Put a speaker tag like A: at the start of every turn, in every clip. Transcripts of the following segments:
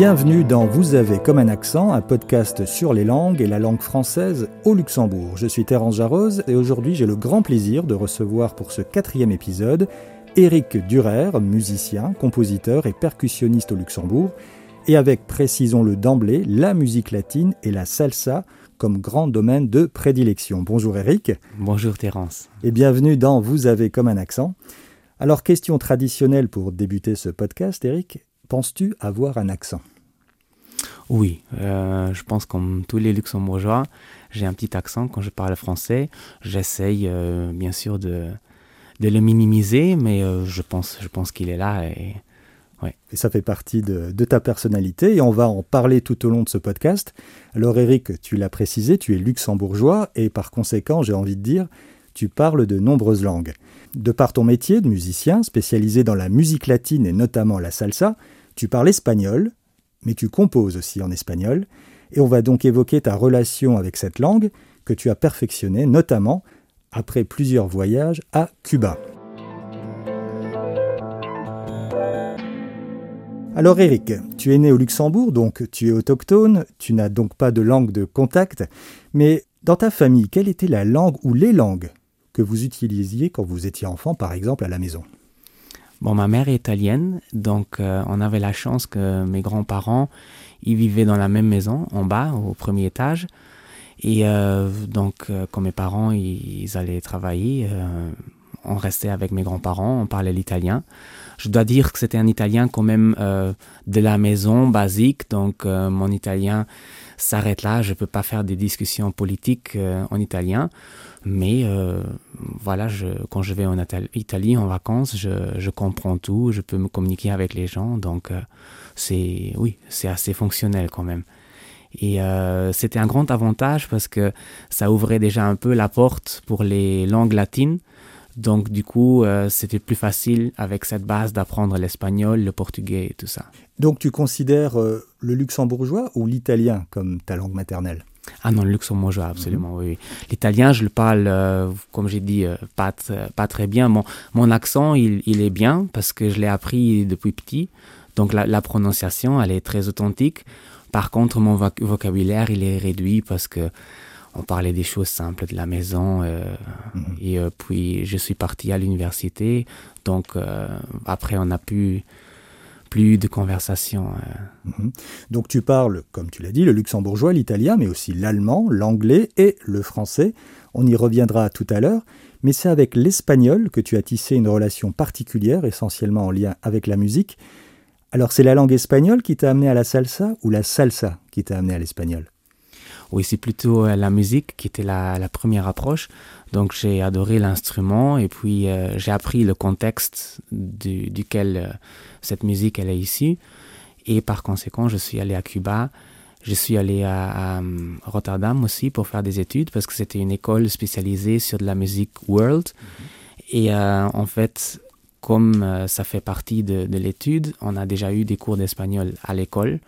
A: Bienvenue dans Vous avez comme un accent, un podcast sur les langues et la langue française au Luxembourg. Je suis Terence Jarose et aujourd'hui j'ai le grand plaisir de recevoir pour ce quatrième épisode Éric Durer, musicien, compositeur et percussionniste au Luxembourg, et avec, précisons-le d'emblée, la musique latine et la salsa comme grand domaine de prédilection. Bonjour Éric.
B: Bonjour Terence.
A: Et bienvenue dans Vous avez comme un accent. Alors, question traditionnelle pour débuter ce podcast, Éric, penses-tu avoir un accent?
B: Oui, euh, je pense comme tous les luxembourgeois, j'ai un petit accent quand je parle français. J'essaye euh, bien sûr de, de le minimiser, mais euh, je pense, je pense qu'il est là et
A: et ça fait partie de, ta personnalité et on va en parler tout au long de ce podcast. Alors Eric, tu l'as précisé, tu es luxembourgeois et par conséquent, j'ai envie de dire, tu parles de nombreuses langues. De par ton métier de musicien spécialisé dans la musique latine et notamment la salsa, tu parles espagnol, mais tu composes aussi en espagnol. Et on va donc évoquer ta relation avec cette langue que tu as perfectionnée notamment après plusieurs voyages à Cuba. Alors Eric, tu es né au Luxembourg, donc tu es autochtone, tu n'as donc pas de langue de contact, mais dans ta famille, quelle était la langue ou les langues que vous utilisiez quand vous étiez enfant, par exemple, à la maison?
B: Bon, ma mère est italienne, donc euh, on avait la chance que mes grands-parents, ils vivaient dans la même maison, en bas, au premier étage. Et euh, donc, euh, quand mes parents, ils allaient travailler, on restait avec mes grands-parents, on parlait l'italien. Je dois dire que c'était un italien quand même euh, de la maison, basique, donc euh, mon italien s'arrête là. Je ne peux pas faire des discussions politiques euh, en italien, mais voilà, je, quand je vais en Italie en vacances, je, je, comprends tout, je peux me communiquer avec les gens, donc c'est oui, c'est assez fonctionnel quand même. Et c'était un grand avantage parce que ça ouvrait déjà un peu la porte pour les langues latines donc du coup, euh, c'était plus facile avec cette base d'apprendre l'espagnol, le portugais et tout ça.
A: Donc tu considères euh, le luxembourgeois ou l'italien comme ta langue maternelle?
B: Ah non, le luxembourgeois, absolument, oui. L'italien, je le parle, euh, comme j'ai dit, pas, pas très bien. Mon, mon accent, il, il, est bien parce que je l'ai appris depuis petit. Donc la, la, prononciation, elle est très authentique. Par contre, mon vocabulaire, il est réduit parce que on parlait des choses simples de la maison. Euh, mhm. Et euh, puis, je suis parti à l'université. Donc, euh, après, on n'a plus, plus de conversation.
A: Mhm. Donc, tu parles, comme tu l'as dit, le luxembourgeois, l'italien, mais aussi l'allemand, l'anglais et le français. On y reviendra tout à l'heure. Mais c'est avec l'espagnol que tu as tissé une relation particulière, essentiellement en lien avec la musique. Alors, c'est la langue espagnole qui t'a amené à la salsa ou la salsa qui t'a amené à l'espagnol?
B: Oui, c'est plutôt euh, la musique qui était la, la première approche. Donc j'ai adoré l'instrument et puis euh, j'ai appris le contexte du, duquel euh, cette musique elle est issue. Et par conséquent, je suis allé à Cuba. Je suis allé à, à Rotterdam aussi pour faire des études parce que c'était une école spécialisée sur de la musique world. Mm-hmm. Et en fait, comme ça fait partie de, de l'étude, on a déjà eu des cours d'espagnol à l'école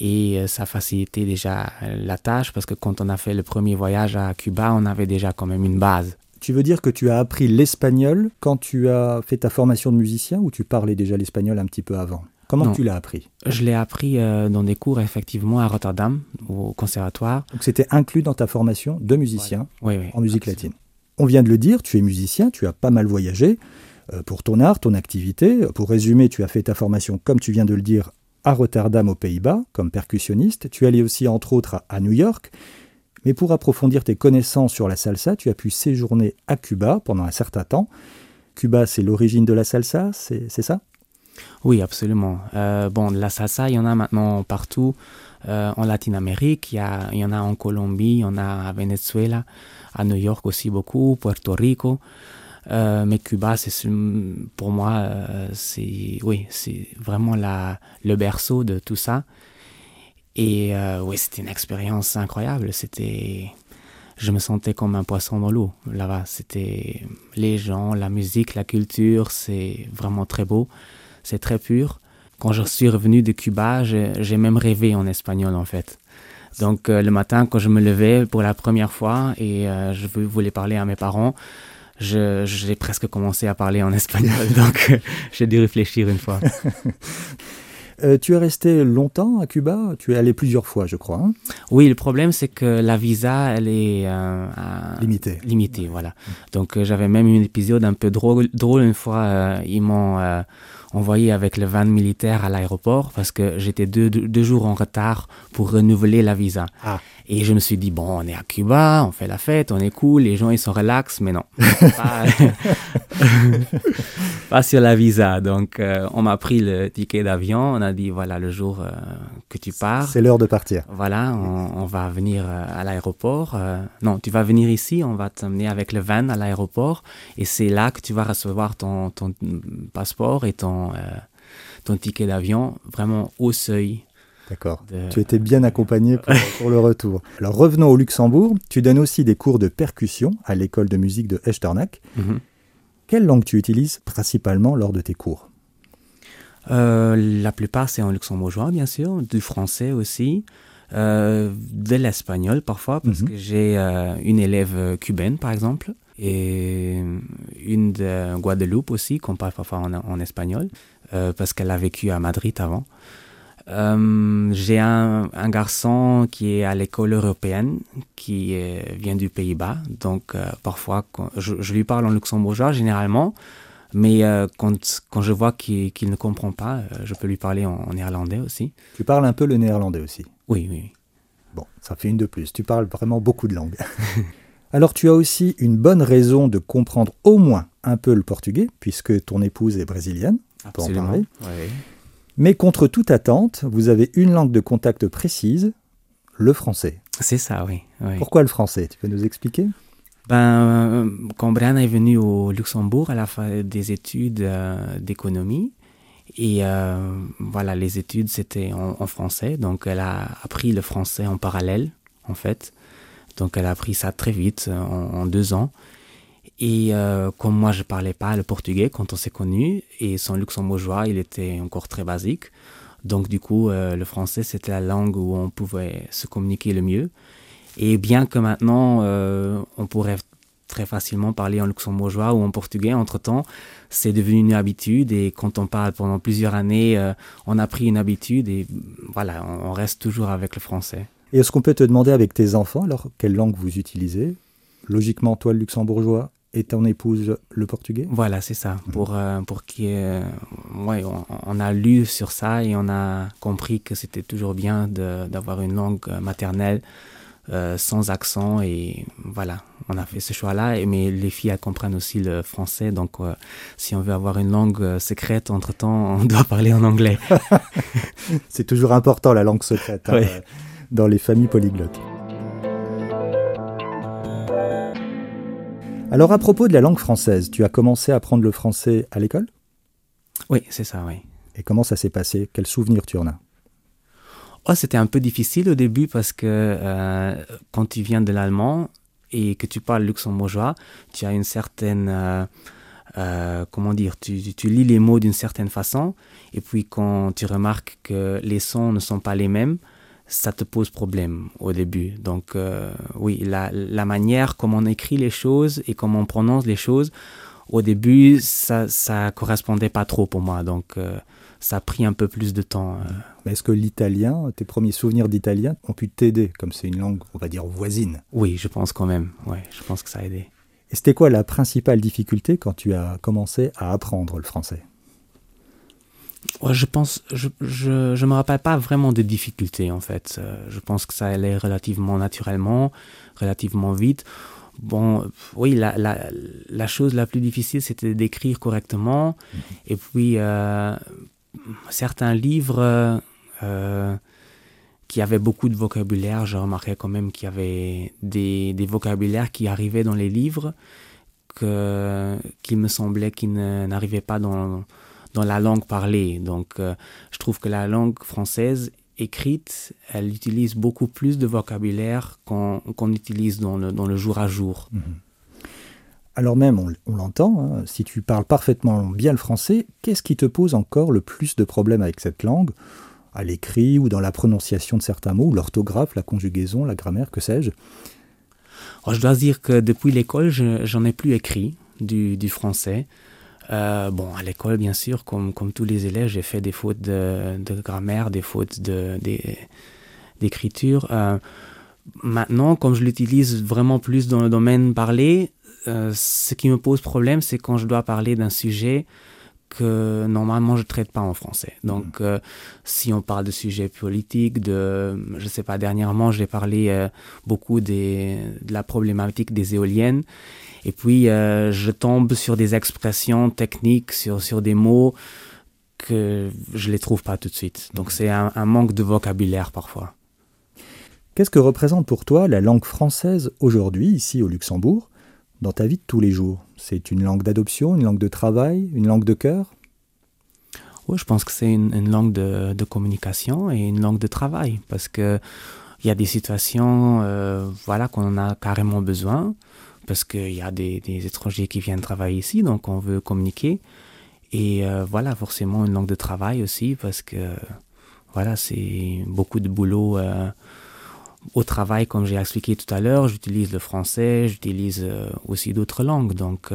B: et euh, ça facilitait déjà euh, la tâche parce que quand on a fait le premier voyage à Cuba, on avait déjà quand même une base.
A: Tu veux dire que tu as appris l'espagnol quand tu as fait ta formation de musicien ou tu parlais déjà l'espagnol un petit peu avant? Comment tu l'as appris?
B: Je l'ai appris euh, dans des cours effectivement à Rotterdam, au conservatoire.
A: Donc c'était inclus dans ta formation de musicien en musique latine. On vient de le dire, tu es musicien, tu as pas mal voyagé pour ton art, ton activité. Pour résumer, tu as fait ta formation, comme tu viens de le dire, à Rotterdam aux Pays-Bas comme percussionniste, tu allais aussi entre autres à New York, mais pour approfondir tes connaissances sur la salsa, tu as pu séjourner à Cuba pendant un certain temps. Cuba, c'est l'origine de la salsa, c'est ça?
B: Oui, absolument. Euh, bon, la salsa, il y en a maintenant partout. Euh, en Latine-Amérique, il, il, y en a en Colombie, il y en a à Venezuela, à New York aussi beaucoup, Puerto Rico. Euh, mais Cuba, c'est pour moi, euh, c'est oui, c'est vraiment la, le berceau de tout ça. Et euh, oui, c'était une expérience incroyable. C'était, je me sentais comme un poisson dans l'eau là-bas. C'était les gens, la musique, la culture, c'est vraiment très beau, c'est très pur. Quand je suis revenu de Cuba, j'ai même rêvé en espagnol en fait. Donc le matin, quand je me levais pour la première fois et je voulais parler à mes parents, j'ai presque commencé à parler en espagnol, donc j'ai dû réfléchir une fois.
A: Euh, tu es resté longtemps à Cuba? Tu es allé plusieurs fois, je crois. Hein?
B: Oui, le problème, c'est que la visa, elle est euh,
A: limitée.
B: Limitée, voilà. Donc, euh, j'avais même eu un épisode un peu drôle, drôle une fois. ils m'ont envoyé avec le van militaire à l'aéroport parce que j'étais deux, deux, jours en retard pour renouveler la visa.
A: Ah.
B: Et je me suis dit, bon, on est à Cuba, on fait la fête, on est cool, les gens ils sont relax, mais non. pas, sur la visa. Donc, euh, on m'a pris le ticket d'avion, on a dit, voilà, le jour euh, que tu pars.
A: C'est l'heure de partir.
B: Voilà, on, va venir euh, à l'aéroport. non, tu vas venir ici, on va t'amener avec le van à l'aéroport. Et c'est là que tu vas recevoir ton, ton passeport et ton, ton ticket d'avion vraiment au seuil
A: D'accord. Tu étais bien accompagné pour, le retour. Alors revenons au Luxembourg. Tu donnes aussi des cours de percussion à l'école de musique de Echternach. Mhm. Quelle langue tu utilises principalement lors de tes cours?
B: Euh, La plupart, c'est en luxembourgeois, bien sûr, du français aussi, euh, de l'espagnol parfois, parce mhm. que j'ai euh, une élève cubaine, par exemple, et une de Guadeloupe aussi, qu'on parle parfois en espagnol, parce qu'elle a vécu à Madrid avant. Euh, j'ai un, garçon qui est à l'école européenne, qui vient du Pays-Bas. Donc, euh, parfois, je, lui parle en luxembourgeois généralement, mais euh, quand, quand, je vois qu'il ne comprend pas, je peux lui parler en, néerlandais aussi.
A: Tu parles un peu le néerlandais aussi?
B: Oui, oui.
A: Bon, ça fait une de plus. Tu parles vraiment beaucoup de langues. Alors, tu as aussi une bonne raison de comprendre au moins un peu le portugais, puisque ton épouse est brésilienne.
B: Absolument. Oui.
A: Mais contre toute attente, vous avez une langue de contact précise, le français.
B: C'est ça, oui,
A: Pourquoi le français? Tu peux nous expliquer?
B: Ben, Quand Brianne est venue au Luxembourg, elle a fait des études euh, d'économie. Et euh, voilà, les études, c'était en, français. Donc, elle a appris le français en parallèle, en fait. Donc, elle a appris ça très vite, en deux ans. Et euh, comme moi, je parlais pas le portugais quand on s'est connus, et son luxembourgeois, il était encore très basique. Donc, du coup, euh, le français, c'était la langue où on pouvait se communiquer le mieux. Et bien que maintenant, euh, on pourrait très facilement parler en luxembourgeois ou en portugais, entre-temps, c'est devenu une habitude. Et quand on parle pendant plusieurs années, on a pris une habitude et voilà, on reste toujours avec le français.
A: Et est-ce qu'on peut te demander avec tes enfants, alors, quelle langue vous utilisez? Logiquement, toi, le luxembourgeois et ton épouse le portugais?
B: Voilà, c'est ça. Mhm. Pour, euh, pour qui, ouais, on, a lu sur ça et on a compris que c'était toujours bien d'avoir une langue maternelle euh, sans accent. Et voilà, on a fait ce choix-là. Mais les filles, elles comprennent aussi le français. Donc, euh, si on veut avoir une langue secrète, entre-temps, on doit parler en anglais.
A: c'est toujours important, la langue secrète, hein, dans les familles polyglottes. Alors à propos de la langue française, tu as commencé à apprendre le français à l'école?
B: Oui, c'est ça, oui.
A: Et comment ça s'est passé? Quels souvenirs tu en as?
B: Oh, C'était un peu difficile au début parce que euh, quand tu viens de l'allemand et que tu parles luxembourgeois, tu as une certaine... Euh, euh, comment dire, tu, tu, lis les mots d'une certaine façon, et puis quand tu remarques que les sons ne sont pas les mêmes, ça te pose problème au début. Donc euh, oui, la, la, manière comme on écrit les choses et comment on prononce les choses, au début, ça ne correspondait pas trop pour moi. Donc euh, ça a pris un peu plus de temps. Euh.
A: Est-ce que l'italien, tes premiers souvenirs d'italien ont pu t'aider, comme c'est une langue, on va dire, voisine
B: Oui, je pense quand même. Ouais, je pense que ça a aidé.
A: Et c'était quoi la principale difficulté quand tu as commencé à apprendre le français?
B: Je pense, je, je, je, me rappelle pas vraiment des difficultés en fait. Euh, je pense que ça allait relativement naturellement, relativement vite. Bon, oui, la, la, la chose la plus difficile, c'était d'écrire correctement. Et puis, euh, certains livres euh, qui avaient beaucoup de vocabulaire, je remarquais quand même qu'il y avait des, des vocabulaires qui arrivaient dans les livres que, me semblait qu'ils n'arrivaient pas dans dans la langue parlée. Donc, euh, je trouve que la langue française écrite, elle utilise beaucoup plus de vocabulaire qu'on utilise dans le, dans le, jour à jour. Mhm.
A: Alors même, on, l'entend, hein, si tu parles parfaitement bien le français, qu'est-ce qui te pose encore le plus de problèmes avec cette langue? À l'écrit ou dans la prononciation de certains mots, l'orthographe, la conjugaison, la grammaire, que sais-je?
B: Je dois dire que depuis l'école, j'en ai plus écrit du, du français. Euh, bon, à l'école, bien sûr, comme, comme tous les élèves, j'ai fait des fautes de, de grammaire, des fautes d'écriture. De, euh, maintenant, comme je l'utilise vraiment plus dans le domaine parlé, euh, ce qui me pose problème, c'est quand je dois parler d'un sujet que normalement je ne traite pas en français. Donc, mmh. si on parle de sujets politiques, de, je ne sais pas, dernièrement, j'ai parlé beaucoup des, de la problématique des éoliennes. Et puis, euh, je tombe sur des expressions techniques, sur, sur des mots que je ne les trouve pas tout de suite. Donc, c'est un, manque de vocabulaire parfois.
A: Qu'est-ce que représente pour toi la langue française aujourd'hui, ici au Luxembourg, dans ta vie de tous les jours? C'est une langue d'adoption, une langue de travail, une langue de cœur?
B: Oui, je pense que c'est une, langue de, de, communication et une langue de travail, parce qu'il y a des situations euh, voilà, qu'on en a carrément besoin parce qu'il y a des, étrangers qui viennent travailler ici, donc on veut communiquer. Et euh, voilà, forcément une langue de travail aussi, parce que voilà, c'est beaucoup de boulot euh, au travail, comme j'ai expliqué tout à l'heure. J'utilise le français, j'utilise euh, aussi d'autres langues. Donc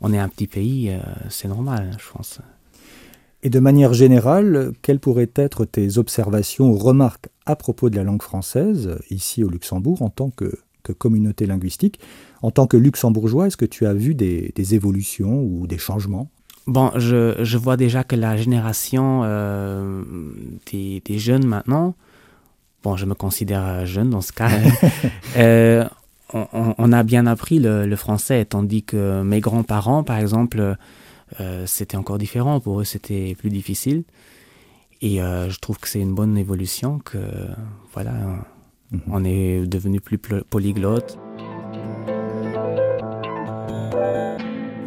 B: on est un petit pays, c'est normal, je pense.
A: Et de manière générale, quelles pourraient être tes observations ou remarques à propos de la langue française, ici au Luxembourg, en tant que communauté linguistique. En tant que luxembourgeois, est-ce que tu as vu des, évolutions ou des changements?
B: Bon, je, vois déjà que la génération euh, des, jeunes maintenant, bon, je me considère jeune dans ce cas, euh, on, a bien appris le, français, tandis que mes grands-parents, par exemple, euh, c'était encore différent. Pour eux, c'était plus difficile. Et je trouve que c'est une bonne évolution que, voilà, Mhm. On est devenu plus polyglotte.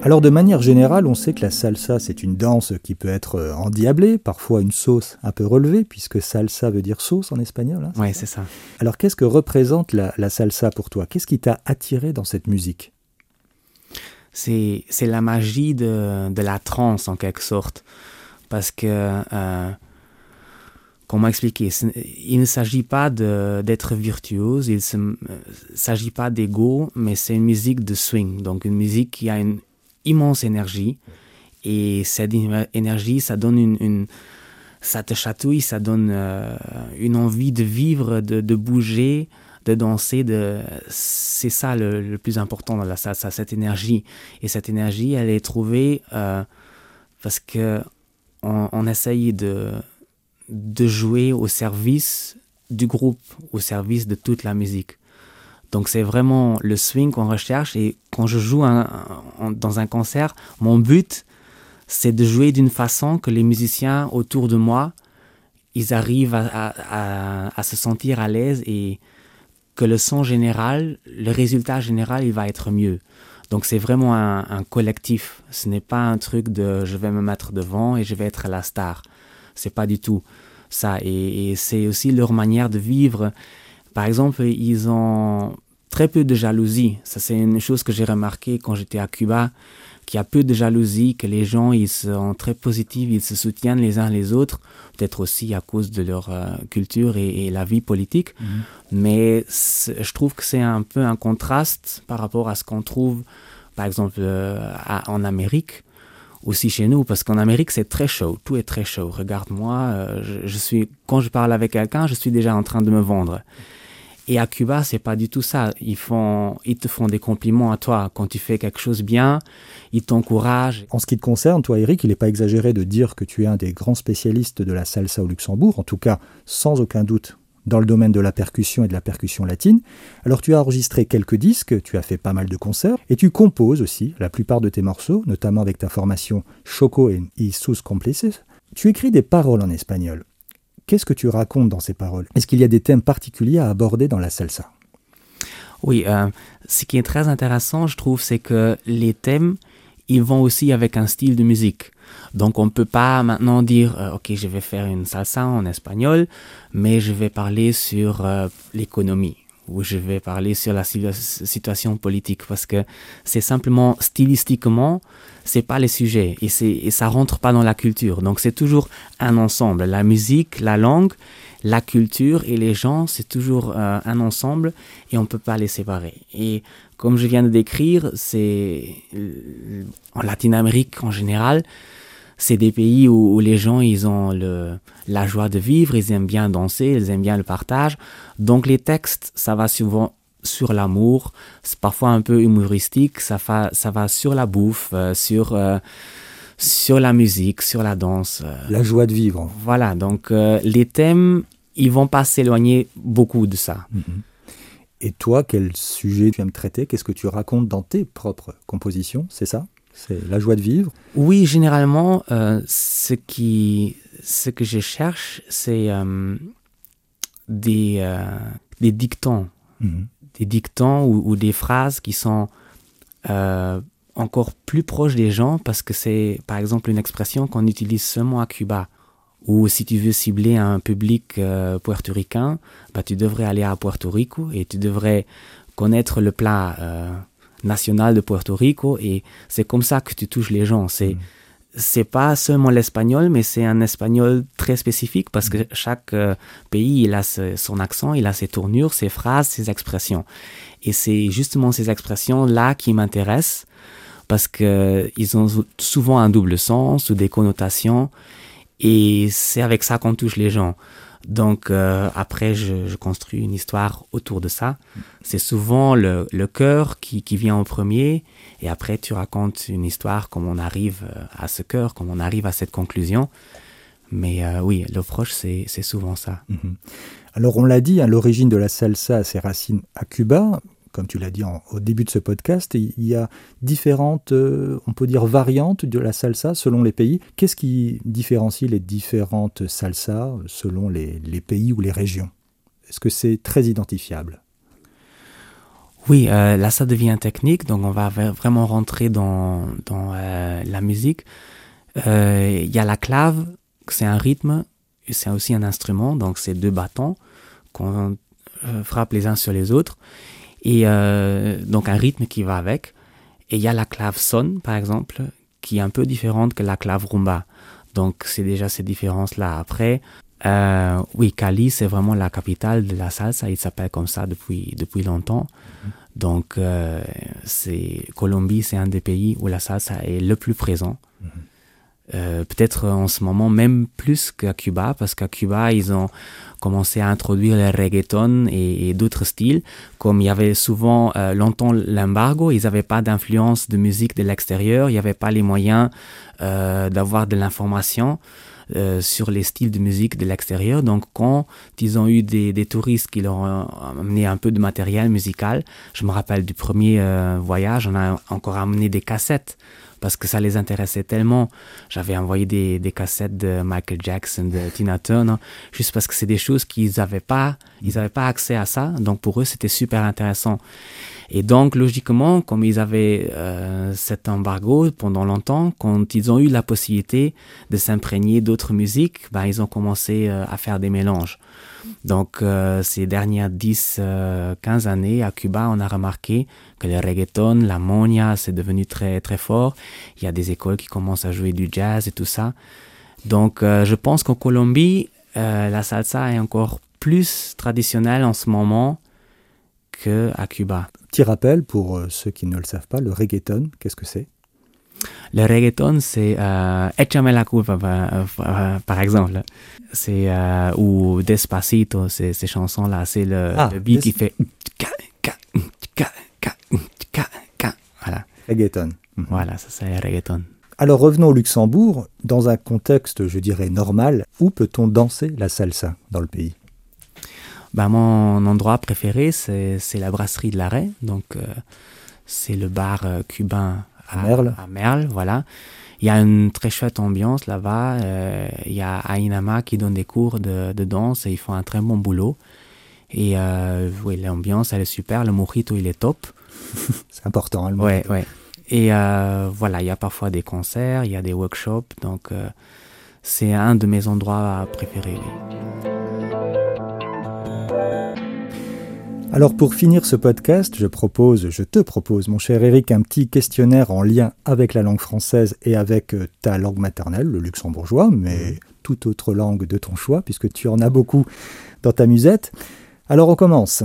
A: Alors de manière générale, on sait que la salsa, c'est une danse qui peut être euh, endiablée, parfois une sauce un peu relevée, puisque salsa veut dire sauce en espagnol.
B: Hein, oui, c'est ça.
A: Alors qu'est-ce que représente la, salsa pour toi? Qu'est-ce qui t'a attiré dans cette musique?
B: C'est, la magie de, la trance en quelque sorte. Parce que... Euh, comment expliquer? Il ne s'agit pas d'être virtuose, il ne s'agit pas d'ego, mais c'est une musique de swing, donc une musique qui a une immense énergie. Et cette énergie, ça donne une, ça te chatouille, ça donne euh, une envie de vivre, de, bouger, de danser. De... C'est ça le, plus important dans la salsa, cette énergie. Et cette énergie, elle est trouvée euh, parce que on essaye de, de jouer au service du groupe, au service de toute la musique. Donc c'est vraiment le swing qu'on recherche et quand je joue dans un concert, mon but c'est de jouer d'une façon que les musiciens autour de moi, ils arrivent à, se sentir à l'aise et que le son général, le résultat général, il va être mieux. Donc c'est vraiment un, collectif. Ce n'est pas un truc de je vais me mettre devant et je vais être la star. C'est pas du tout ça. Et, c'est aussi leur manière de vivre. Par exemple, ils ont très peu de jalousie. Ça, c'est une chose que j'ai remarqué quand j'étais à Cuba, qu'il y a peu de jalousie, que les gens, ils sont très positifs, ils se soutiennent les uns les autres, peut-être aussi à cause de leur euh, culture et, la vie politique. Mhm. Mais je trouve que c'est un peu un contraste par rapport à ce qu'on trouve, par exemple, euh, en Amérique aussi chez nous, parce qu'en Amérique, c'est très chaud, tout est très chaud. Regarde-moi, euh, je, suis, quand je parle avec quelqu'un, je suis déjà en train de me vendre. Et à Cuba, c'est pas du tout ça. Ils, font, ils te font des compliments à toi. Quand tu fais quelque chose bien, ils t'encouragent.
A: En ce qui te concerne, toi, Eric, il n'est pas exagéré de dire que tu es un des grands spécialistes de la salsa au Luxembourg, en tout cas, sans aucun doute, dans le domaine de la percussion et de la percussion latine. Alors tu as enregistré quelques disques, tu as fait pas mal de concerts, et tu composes aussi la plupart de tes morceaux, notamment avec ta formation Choco et Sus Complices. Tu écris des paroles en espagnol. Qu'est-ce que tu racontes dans ces paroles? Est-ce qu'il y a des thèmes particuliers à aborder dans la salsa?
B: Oui, euh, ce qui est très intéressant, je trouve, c'est que les thèmes, ils vont aussi avec un style de musique. Donc on ne peut pas maintenant dire, euh, ok, je vais faire une salsa en espagnol, mais je vais parler sur euh, l'économie où je vais parler sur la situation politique parce que c'est simplement stylistiquement, c'est pas les sujets et, et ça rentre pas dans la culture. Donc c'est toujours un ensemble. La musique, la langue, la culture et les gens, c'est toujours euh, un ensemble et on peut pas les séparer. Et comme je viens de décrire, c'est en Latine-Amérique en général, c'est des pays où, les gens ils ont le, la joie de vivre, ils aiment bien danser, ils aiment bien le partage. Donc les textes, ça va souvent sur l'amour, c'est parfois un peu humoristique, ça va, ça va sur la bouffe, euh, sur, euh, sur la musique, sur la danse. Euh.
A: La joie de vivre.
B: Voilà, donc les thèmes, ils vont pas s'éloigner beaucoup de ça. Mhm.
A: Et toi, quel sujet tu aimes traiter? Qu'est-ce que tu racontes dans tes propres compositions? C'est ça? C'est la joie de vivre
B: Oui, généralement, euh, ce, qui, ce que je cherche, c'est euh, des, euh, des dictons. Mhm. Des dictons ou, des phrases qui sont encore plus proches des gens parce que c'est, par exemple, une expression qu'on utilise seulement à Cuba. Ou si tu veux cibler un public puertoricain, bah, tu devrais aller à Puerto Rico et tu devrais connaître le plat national de Puerto Rico et c'est comme ça que tu touches les gens. C'est c'est pas seulement l'espagnol, mais c'est un espagnol très spécifique parce que chaque euh, pays il a son accent, il a ses tournures, ses phrases, ses expressions. Et c'est justement ces expressions là qui m'intéressent parce que ils ont souvent un double sens ou des connotations et c'est avec ça qu'on touche les gens. Donc euh, après, je, construis une histoire autour de ça. C'est souvent le, le cœur qui, qui, vient en premier, et après tu racontes une histoire, comme on arrive euh, à ce cœur, comme on arrive à cette conclusion. Mais euh, oui, l'approche, c'est souvent ça. Mhm.
A: Alors on l'a dit, à hein, l'origine de la salsa a ses racines à Cuba, comme tu l'as dit au début de ce podcast, il y a différentes, euh, on peut dire, variantes de la salsa selon les pays. Qu'est-ce qui différencie les différentes salsas selon les, pays ou les régions? Est-ce que c'est très identifiable?
B: Oui, euh, là ça devient technique, donc on va vraiment rentrer dans, euh, la musique. Il y a la clave, c'est un rythme, c'est aussi un instrument, donc c'est deux bâtons qu'on frappe les uns sur les autres et euh, donc un rythme qui va avec. Et il y a la clave son, par exemple, qui est un peu différente que la clave rumba. Donc c'est déjà ces différences-là. Après, euh, oui, Cali, c'est vraiment la capitale de la salsa. Il s'appelle comme ça depuis, depuis longtemps. Mm-hmm. Donc, euh, c'est Colombie, c'est un des pays où la salsa est le plus présent. Mm-hmm. Euh, peut-être en ce moment même plus qu'à Cuba, parce qu'à Cuba, ils ont commencé à introduire le reggaeton et, d'autres styles. Comme il y avait souvent euh, longtemps l'embargo, ils n'avaient pas d'influence de musique de l'extérieur, il n'y avait pas les moyens euh, d'avoir de l'information. sur les styles de musique de l'extérieur. Donc, quand ils ont eu des, des, touristes qui leur ont amené un peu de matériel musical, je me rappelle du premier voyage, on a encore amené des cassettes parce que ça les intéressait tellement. J'avais envoyé des, des, cassettes de Michael Jackson, de Tina Turner, juste parce que c'est des choses qu'ils n'avaient pas, ils n'avaient pas accès à ça. Donc pour eux, c'était super intéressant. Et donc, logiquement, comme ils avaient euh, cet embargo pendant longtemps, quand ils ont eu la possibilité de s'imprégner d'autres musiques, ben, ils ont commencé euh, à faire des mélanges. Donc, euh, ces dernières 10-15 euh, années, à Cuba, on a remarqué que le reggaeton, la monia, c'est devenu très, très fort. Il y a des écoles qui commencent à jouer du jazz et tout ça. Donc, euh, je pense qu'en Colombie, la salsa est encore plus traditionnelle en ce moment qu'à Cuba.
A: Petit rappel pour ceux qui ne le savent pas, le reggaeton, qu'est-ce que c'est?
B: Le reggaeton, c'est euh, Échame la culpa, par, exemple. C'est, euh, ou Despacito, ces, ces chansons-là. C'est le, ah, beat qui fait.
A: Voilà. Reggaeton.
B: Mhm. Voilà, ça c'est reggaeton.
A: Alors revenons au Luxembourg. Dans un contexte, je dirais, normal, où peut-on danser la salsa dans le pays?
B: Bah, Mon endroit préféré, c'est, la brasserie de l'arrêt. Donc, euh, c'est le bar cubain
A: à, Merle.
B: À Merle, voilà. Il y a une très chouette ambiance là-bas. Euh, il y a Ainama qui donne des cours de, de, danse et ils font un très bon boulot. Et euh, oui, l'ambiance, elle est super. Le mojito, il est top.
A: C'est important,
B: le Ouais, ouais. Et euh, voilà, il y a parfois des concerts, il y a des workshops. Donc, c'est un de mes endroits préférés.
A: Alors pour finir ce podcast, je propose, je te propose, mon cher Eric, un petit questionnaire en lien avec la langue française et avec euh, ta langue maternelle, le luxembourgeois, mais toute autre langue de ton choix, puisque tu en as beaucoup dans ta musette. Alors on commence.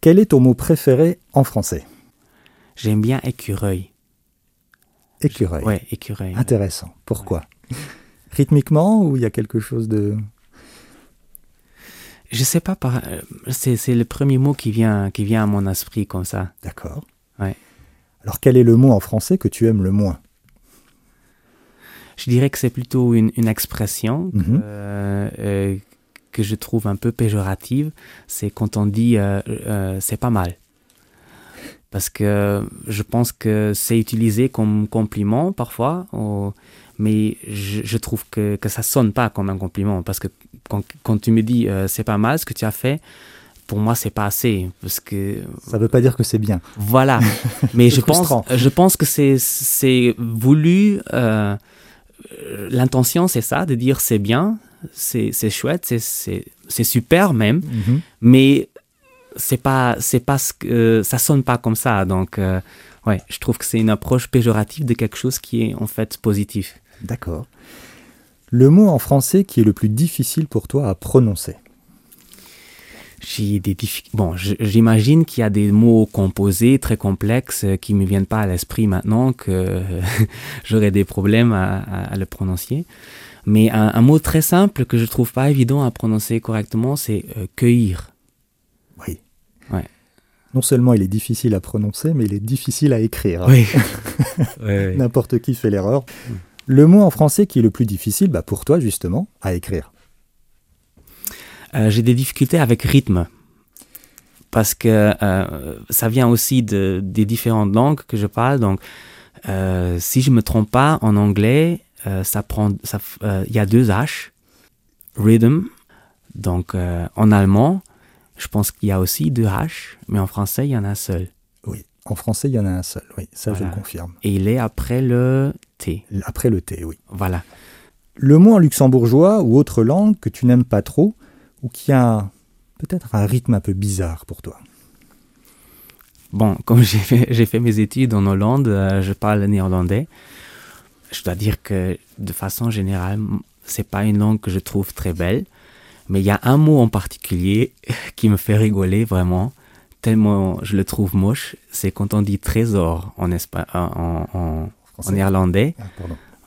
A: Quel est ton mot préféré en français?
B: J'aime bien écureuil.
A: Écureuil.
B: Ouais, écureuil.
A: Intéressant. Pourquoi? Rythmiquement ou il y a quelque chose de...
B: Je sais pas, c'est le premier mot qui vient, qui vient à mon esprit comme ça.
A: D'accord.
B: Ouais.
A: Alors quel est le mot en français que tu aimes le moins?
B: Je dirais que c'est plutôt une, une expression
A: Mhm.
B: euh, euh, que je trouve un peu péjorative. C'est quand on dit euh, euh, c'est pas mal. Parce que je pense que c'est utilisé comme compliment parfois, au- mais je, je trouve que, que ça sonne pas comme un compliment. Parce que quand, quand tu me dis euh, c'est pas mal ce que tu as fait, pour moi c'est pas assez. Parce que
A: Ça ne veut pas dire que c'est bien.
B: voilà. Mais je pense, je pense que c'est, c'est voulu. euh, l'intention, c'est ça, de dire c'est bien, c'est, c'est chouette, c'est, super même,
A: Mhm.
B: mais c'est pas, c'est pas ce que, ça sonne pas comme ça. Donc, euh, ouais, je trouve que c'est une approche péjorative de quelque chose qui est en fait positif.
A: D'accord. Le mot en français qui est le plus difficile pour toi à prononcer
B: J'ai des Bon, j'imagine qu'il y a des mots composés très complexes euh, qui me viennent pas à l'esprit maintenant que j'aurais des problèmes à, à- à le prononcer. Mais un, un mot très simple que je trouve pas évident à prononcer correctement, c'est euh, cueillir.
A: Oui.
B: Ouais.
A: Non seulement il est difficile à prononcer, mais il est difficile à écrire.
B: Oui. ouais, ouais.
A: N'importe qui fait l'erreur. Le mot en français qui est le plus difficile, bah pour toi justement, à écrire.
B: Euh, J'ai des difficultés avec rythme. Parce que euh, ça vient aussi de, des différentes langues que je parle. Donc, euh, si je me trompe pas, en anglais, ça prend, ça, il y a deux H, rhythm. Donc, en allemand, je pense qu'il y a aussi deux H, mais en français, il y en a un seul.
A: En français, il y en a un seul. Oui, ça je le confirme.
B: Et il est après le T.
A: Après le T, oui.
B: Voilà.
A: Le mot en luxembourgeois ou autre langue que tu n'aimes pas trop ou qui a peut-être un rythme un peu bizarre pour toi.
B: Bon, comme j'ai fait, mes études en Hollande, euh, je parle néerlandais. Je dois dire que de façon générale, c'est pas une langue que je trouve très belle, mais il y a un mot en particulier qui me fait rigoler vraiment, tellement je le trouve moche. C'est quand on dit trésor en, espa- en, en- en néerlandais.
A: Ah.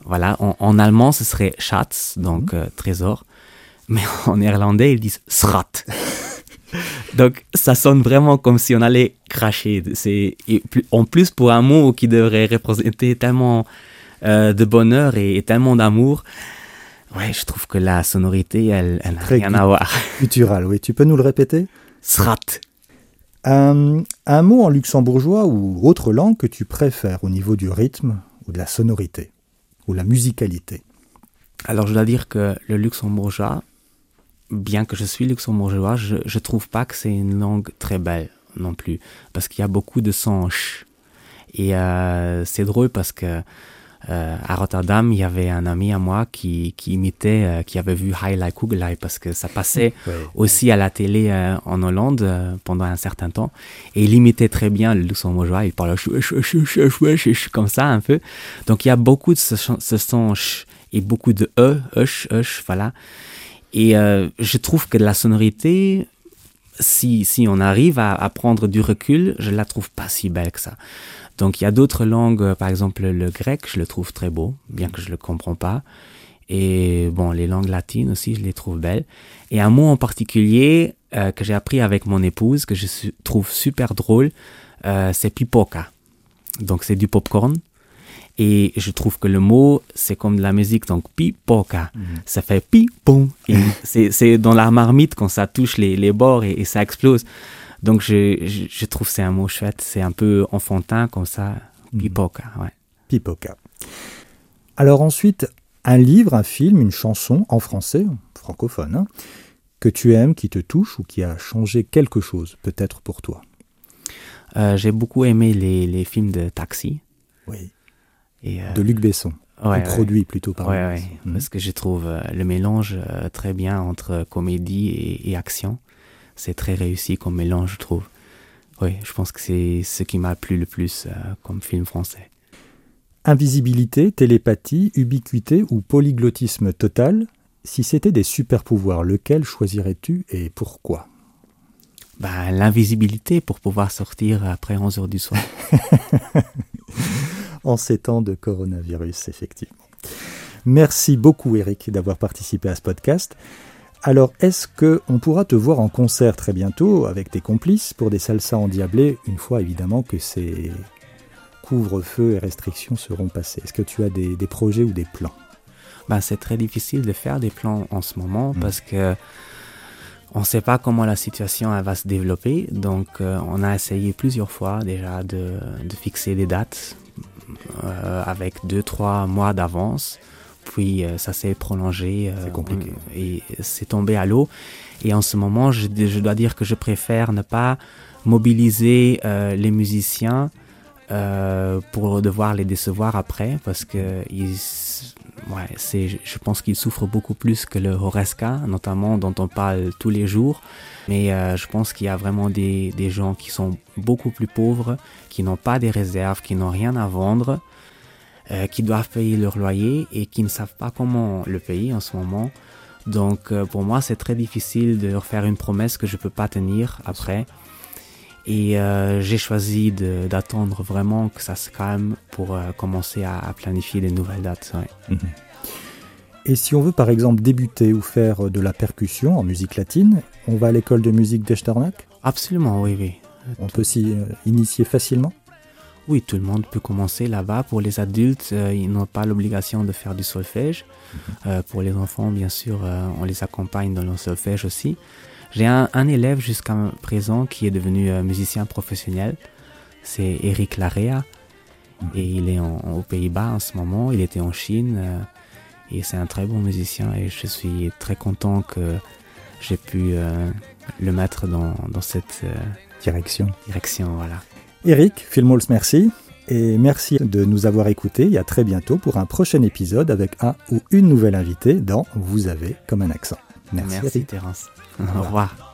B: Voilà, en, en allemand ce serait Schatz, donc euh, trésor, mais en néerlandais ils disent Srat. donc ça sonne vraiment comme si on allait cracher. C'est en plus pour un mot qui devrait représenter tellement euh, de bonheur et, et tellement d'amour. Ouais, je trouve que la sonorité, elle, elle n'a rien à voir.
A: Guttural, oui. Tu peux nous le répéter?
B: Srat.
A: Un, mot en luxembourgeois ou autre langue que tu préfères au niveau du rythme ou de la sonorité ou la musicalité?
B: Alors, je dois dire que le luxembourgeois, bien que je suis luxembourgeois, je, je trouve pas que c'est une langue très belle non plus, parce qu'il y a beaucoup de sons ch. Et euh, c'est drôle parce que euh, à Rotterdam, il y avait un ami à moi qui, qui imitait, euh, qui avait vu Highlight Kugelai parce que ça passait
A: Ouais.
B: aussi à la télé euh, en Hollande pendant un certain temps. Et il imitait très bien le luxembourgeois. Il parlait chou- chou- chou- chou- chou- chou- chou- comme ça un peu. Donc il y a beaucoup de ce, son- ce son ch et beaucoup de e, hush, hush, voilà. Et je trouve que la sonorité, si, si on arrive à, à prendre du recul, je la trouve pas si belle que ça. Donc il y a d'autres langues, euh, par exemple le grec, je le trouve très beau, bien que je le comprends pas. Et bon, les langues latines aussi, je les trouve belles. Et un mot en particulier euh, que j'ai appris avec mon épouse, que je trouve super drôle, euh, c'est pipoca. Donc c'est du popcorn. Et je trouve que le mot, c'est comme de la musique, donc pipoca. Ça fait pi-pom. Et c'est dans la marmite quand ça touche les, les bords et, et ça explose. Donc je, je, je trouve que c'est un mot chouette. C'est un peu enfantin comme ça. Pipoca, ouais.
A: Pipoca. Alors ensuite, un livre, un film, une chanson en français, francophone, hein, que tu aimes, qui te touche ou qui a changé quelque chose, peut-être pour toi?
B: Euh, j'ai beaucoup aimé les, les films de taxi.
A: Oui.
B: Et, euh,
A: De Luc Besson.
B: ouais,
A: ou
B: ouais.
A: produit plutôt par
B: Ouais.
A: Mhm.
B: parce que je trouve euh, le mélange euh, très bien entre comédie et, et action. C'est très réussi comme mélange, je trouve. oui, je pense que c'est ce qui m'a plu le plus comme film français.
A: Invisibilité, télépathie, ubiquité ou polyglottisme total Si c'était des super pouvoirs, lequel choisirais-tu et pourquoi?
B: Bah, L'invisibilité pour pouvoir sortir après 11 heures du soir.
A: en ces temps de coronavirus, effectivement. Merci beaucoup Eric d'avoir participé à ce podcast. Alors, est-ce qu'on pourra te voir en concert très bientôt avec tes complices pour des salsas endiablés, une fois évidemment que ces couvre-feu et restrictions seront passés? Est-ce que tu as des, projets ou des plans?
B: Ben, C'est très difficile de faire des plans en ce moment hmm. parce que on ne sait pas comment la situation va se développer. Donc, euh, on a essayé plusieurs fois déjà de, fixer des dates euh, avec deux, trois mois d'avance. Puis euh, ça s'est prolongé.
A: c'est compliqué.
B: et c'est tombé à l'eau. Et en ce moment, je, dois dire que je préfère ne pas mobiliser les musiciens pour devoir les décevoir après parce que ils, ouais, c'est, je pense qu'ils souffrent beaucoup plus que le Horesca, notamment dont on parle tous les jours. Mais euh, je pense qu'il y a vraiment des, des, gens qui sont beaucoup plus pauvres, qui n'ont pas des réserves, qui n'ont rien à vendre, euh, qui doivent payer leur loyer et qui ne savent pas comment le payer en ce moment. Donc euh, pour moi, c'est très difficile de leur faire une promesse que je ne peux pas tenir après. Et euh, j'ai choisi d'attendre vraiment que ça se calme pour euh, commencer à, planifier des nouvelles dates. Mhm.
A: Et si on veut par exemple débuter ou faire de la percussion en musique latine, on va à l'école de musique d'Echternach?
B: Absolument, oui, oui.
A: On peut s'y euh, initier facilement?
B: Oui, tout le monde peut commencer là-bas. Pour les adultes, ils n'ont pas l'obligation de faire du solfège. Mhm. pour les enfants, bien sûr, on les accompagne dans le solfège aussi. J'ai un, élève jusqu'à présent qui est devenu euh, musicien professionnel. C'est Eric Larea. Et il est aux Pays-Bas en ce moment. Il était en Chine. Euh, et c'est un très bon musicien. Et je suis très content que j'ai pu euh, le mettre dans, cette
A: direction.
B: direction voilà.
A: Eric, Filmols, merci. Et merci de nous avoir écoutés et à très bientôt pour un prochain épisode avec un ou une nouvelle invitée dans Vous avez comme un accent.
B: Merci, Merci Terence. Au revoir.